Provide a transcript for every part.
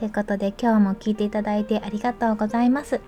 ということで今日も聞いていただいてありがとうございます。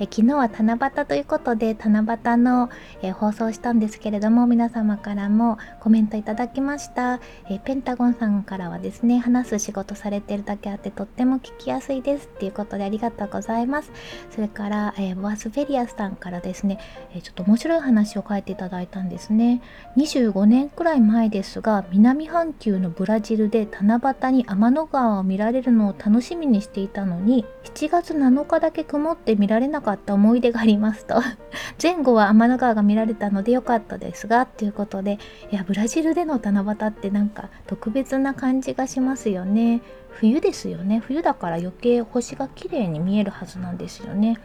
え昨日は七夕ということで七夕の、え放送したんですけれども皆様からもコメントいただきました、えペンタゴンさんからはですね話す仕事されてるだけあってとっても聞きやすいです。っていうことでありがとうございます。それから、えボアスフェリアスさんからですね、えちょっと面白い話を書いていただいたんですね。25年くらい前ですが南半球のブラジルで七夕に天の川を見られるのを楽しみにしていたのに7月7日だけ曇って見られなかった。かった思い出がありますと。前後は天の川が見られたので良かったですがということでいやブラジルでの七夕ってなんか特別な感じがしますよね。冬ですよね。冬だから余計星が綺麗に見えるはずなんですよね。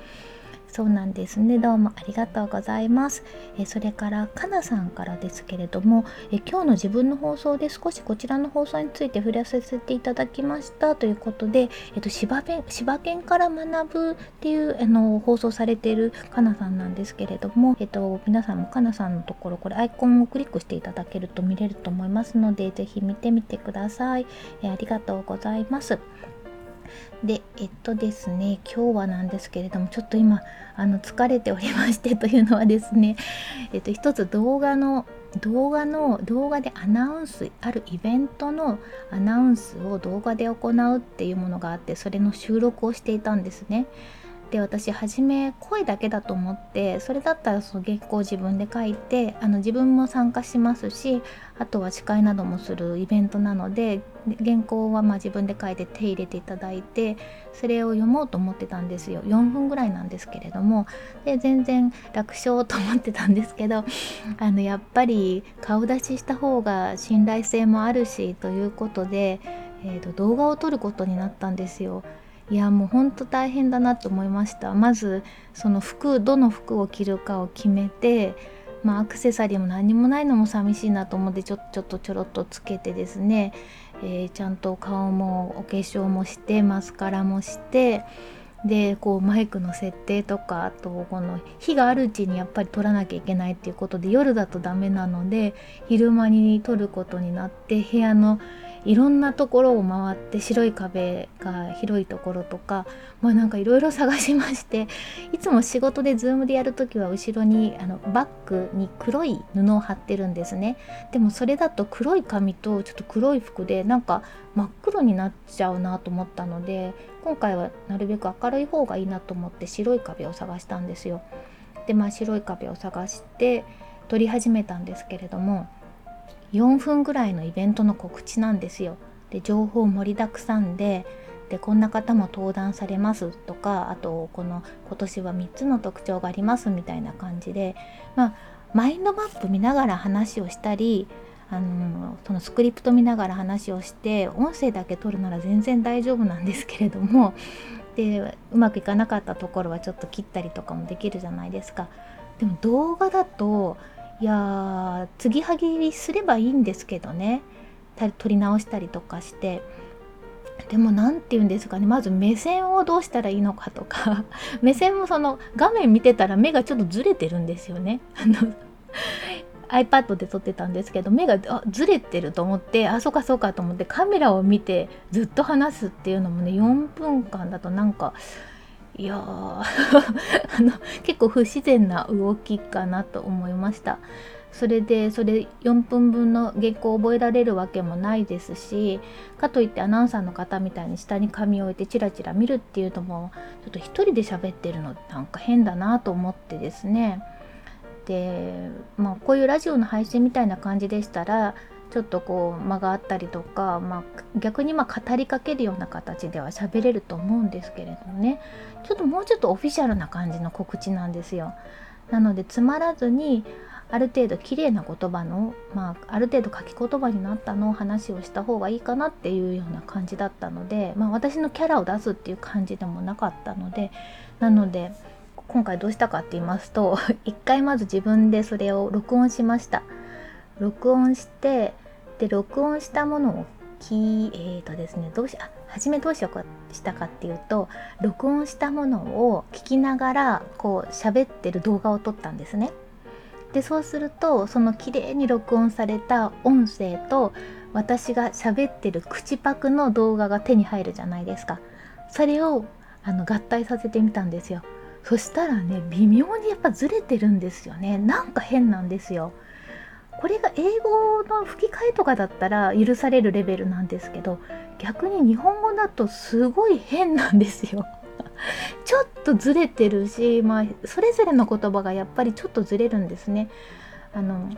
そうなんですね。どうもありがとうございます。えそれからかなさんからですけれどもえ今日の自分の放送で少しこちらの放送について触れさせていただきました。ということでえっと柴弁柴犬から学ぶっていうあの放送されているかなさんなんですけれどもえっと皆さんもかなさんのところこれアイコンをクリックしていただけると見れると思いますのでぜひ見てみてください。えありがとうございます。でえっとですね今日はなんですけれどもちょっと今あの疲れておりましてというのはですね えっと一つ動画の動画の動画でアナウンスあるイベントのアナウンスを動画で行うっていうものがあってそれの収録をしていたんですね。で私初め声だけだと思ってそれだったらその原稿を自分で書いてあの自分も参加しますしあとは司会などもするイベントなので原稿はま自分で書いて手入れていただいてそれを読もうと思ってたんですよ4分ぐらいなんですけれどもで全然楽勝と思ってたんですけど あのやっぱり顔出しした方が信頼性もあるしということで、えーと動画を撮ることになったんですよ。いやもうほんと大変だなと思いました。まずその服どの服を着るかを決めてまあアクセサリーも何もないのも寂しいなと思ってちょちょっとちょろっとつけてですね、えー、ちゃんと顔もお化粧もしてマスカラもしてでこうマイクの設定とかあとこの日があるうちにやっぱり撮らなきゃいけないっていうことで夜だとダメなので昼間に撮ることになって部屋のいろんなところを回って白い壁が広いところとかまあなんかいろいろ探しましていつも仕事でズームでやる時は後ろにあのバッグに黒い布を貼ってるんですね。でもそれだと黒い紙とちょっと黒い服でなんか真っ黒になっちゃうなと思ったので今回はなるべく明るい方がいいなと思って白い壁を探したんですよ。でまあ白い壁を探して撮り始めたんですけれども4分ぐらいのイベントの告知なんですよ。で情報盛りだくさんででこんな方も登壇されますとかあとこの今年は3つの特徴がありますみたいな感じで、まあ、マインドマップ見ながら話をしたりあのそのスクリプト見ながら話をして音声だけ取るなら全然大丈夫なんですけれども でうまくいかなかったところはちょっと切ったりとかもできるじゃないですか。でも動画だといや継ぎはぎすればいいんですけどね。取り直したりとかして。でも何て言うんですかね。まず目線をどうしたらいいのかとか。目線もその画面見てたら目がちょっとずれてるんですよね。iPad で撮ってたんですけど目がずれてると思ってあそうかそうかと思ってカメラを見てずっと話すっていうのもね4分間だとなんかいや あの結構不自然な動きかなと思いました。それでそれ4分分の原稿を覚えられるわけもないですしかといってアナウンサーの方みたいに下に紙を置いてチラチラ見るっていうのもちょっと一人で喋ってるのなんか変だなと思ってですね。でまあこういうラジオの配信みたいな感じでしたらちょっとこう間があったりとか、まあ、逆にま語りかけるような形では喋れると思うんですけれどもねちょっともうちょっとオフィシャルな感じの告知なんですよ。なのでつまらずにある程度綺麗な言葉の、まあ、ある程度書き言葉になったのを話をした方がいいかなっていうような感じだったので、まあ、私のキャラを出すっていう感じでもなかったのでなので今回どうしたかって言いますと 一回まず自分でそれを録音しました録音してで録音したものをきえーとですねどうしあ初めどうしようかしたかっていうと録音したものを聞きながらこう喋ってる動画を撮ったんですね。でそうするとその綺麗に録音された音声と私が喋ってる口パクの動画が手に入るじゃないですか。それをあの合体させてみたんですよ。そしたらね微妙にやっぱずれてるんですよね。なんか変なんですよ。これが英語の吹き替えとかだったら許されるレベルなんですけど逆に日本語だとすごい変なんですよ ちょっとずれてるし、まあ、それぞれの言葉がやっぱりちょっとずれるんですね。あの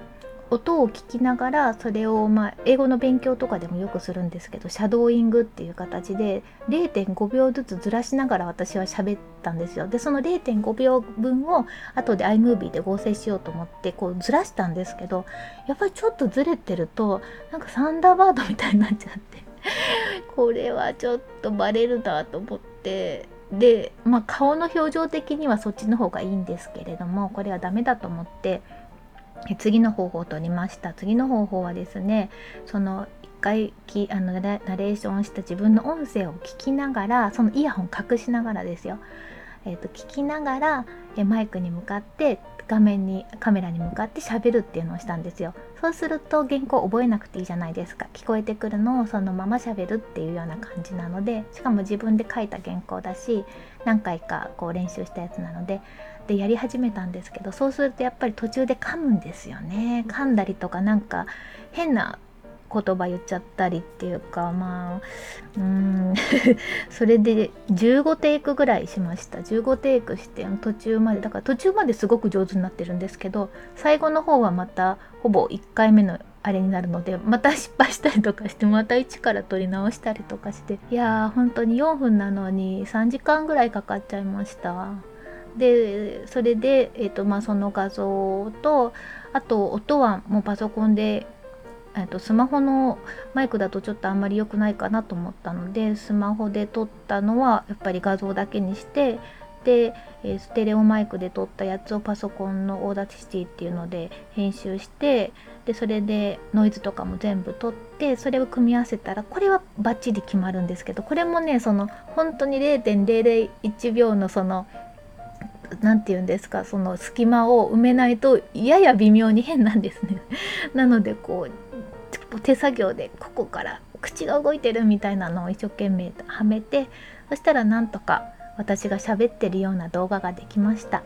音を聞きながらそれを、まあ、英語の勉強とかでもよくするんですけどシャドーイングっていう形で0.5秒ずつずらしながら私は喋ったんですよ。でその0.5秒分を後で iMovie で合成しようと思ってこうずらしたんですけどやっぱりちょっとずれてるとなんかサンダーバードみたいになっちゃって これはちょっとバレるなと思ってで、まあ、顔の表情的にはそっちの方がいいんですけれどもこれはダメだと思って次の方法を取りました。次の方法はですねその1回きあのナレーションした自分の音声を聞きながらそのイヤホン隠しながらですよ、えーと、聞きながらマイクに向かって画面にカメラに向かって喋るっていうのをしたんですよ。そうすると原稿覚えなくていいじゃないですか。聞こえてくるのをそのまま喋るっていうような感じなのでしかも自分で書いた原稿だし何回かこう練習したやつなのででやり始めたんですけどそうするとやっぱり途中で噛むんですよね。噛んだりとかなんか変な言葉言っちゃったりっていうかまあうん。それで15テイクぐらいしました。15テイクして途中までだから途中まですごく上手になってるんですけど最後の方はまたほぼ1回目のあれになるのでまた失敗したりとかしてまた一から撮り直したりとかしていやー本当に4分なのに3時間ぐらいかかっちゃいました。でそれで、えーとまあ、その画像とあと音はもうパソコンでえとスマホのマイクだとちょっとあんまり良くないかなと思ったのでスマホで撮ったのはやっぱり画像だけにしてで、えー、ステレオマイクで撮ったやつをパソコンの Audacity っていうので編集してでそれでノイズとかも全部取ってそれを組み合わせたらこれはバッチリ決まるんですけどこれもねその本当に0.001秒のその何て言うんですかその隙間を埋めないとやや微妙に変なんですね。なのでこう手作業でここから口が動いてるみたいなのを一生懸命はめてそしたらなんとか私が喋ってるような動画ができました。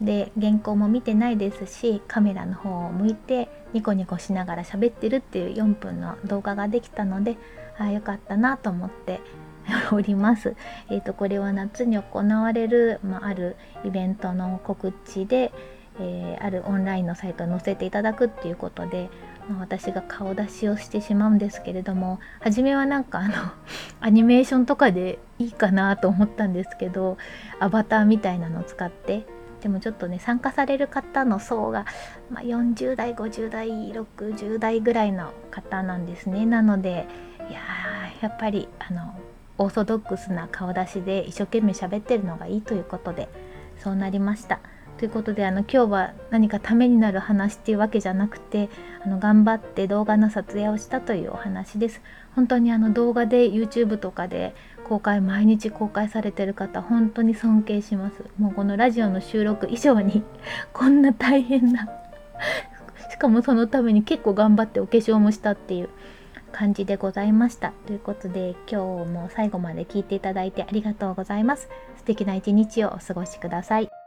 で原稿も見てないですしカメラの方を向いてニコニコしながら喋ってるっていう4分の動画ができたのでああよかったなと思って おります。えーと、これは夏に行われる、まあ、あるイベントの告知で、えー、あるオンラインのサイトに載せていただくっていうことで、ま、私が顔出しをしてしまうんですけれども初めはなんかあの アニメーションとかでいいかなと思ったんですけどアバターみたいなのを使ってでもちょっとね参加される方の層が、まあ、40代50代60代ぐらいの方なんですねなのでいややっぱりあのオーソドックスな顔出しで一生懸命喋ってるのがいいということでそうなりました。ということであの今日は何かためになる話っていうわけじゃなくてあの頑張って動画の撮影をしたというお話です。本当にあの動画で YouTube とかで公開毎日公開されてる方本当に尊敬します。もうこのラジオの収録以上に こんな大変な しかもそのために結構頑張ってお化粧もしたっていう感じでございました。ということで今日も最後まで聞いていただいてありがとうございます。素敵な一日をお過ごしください。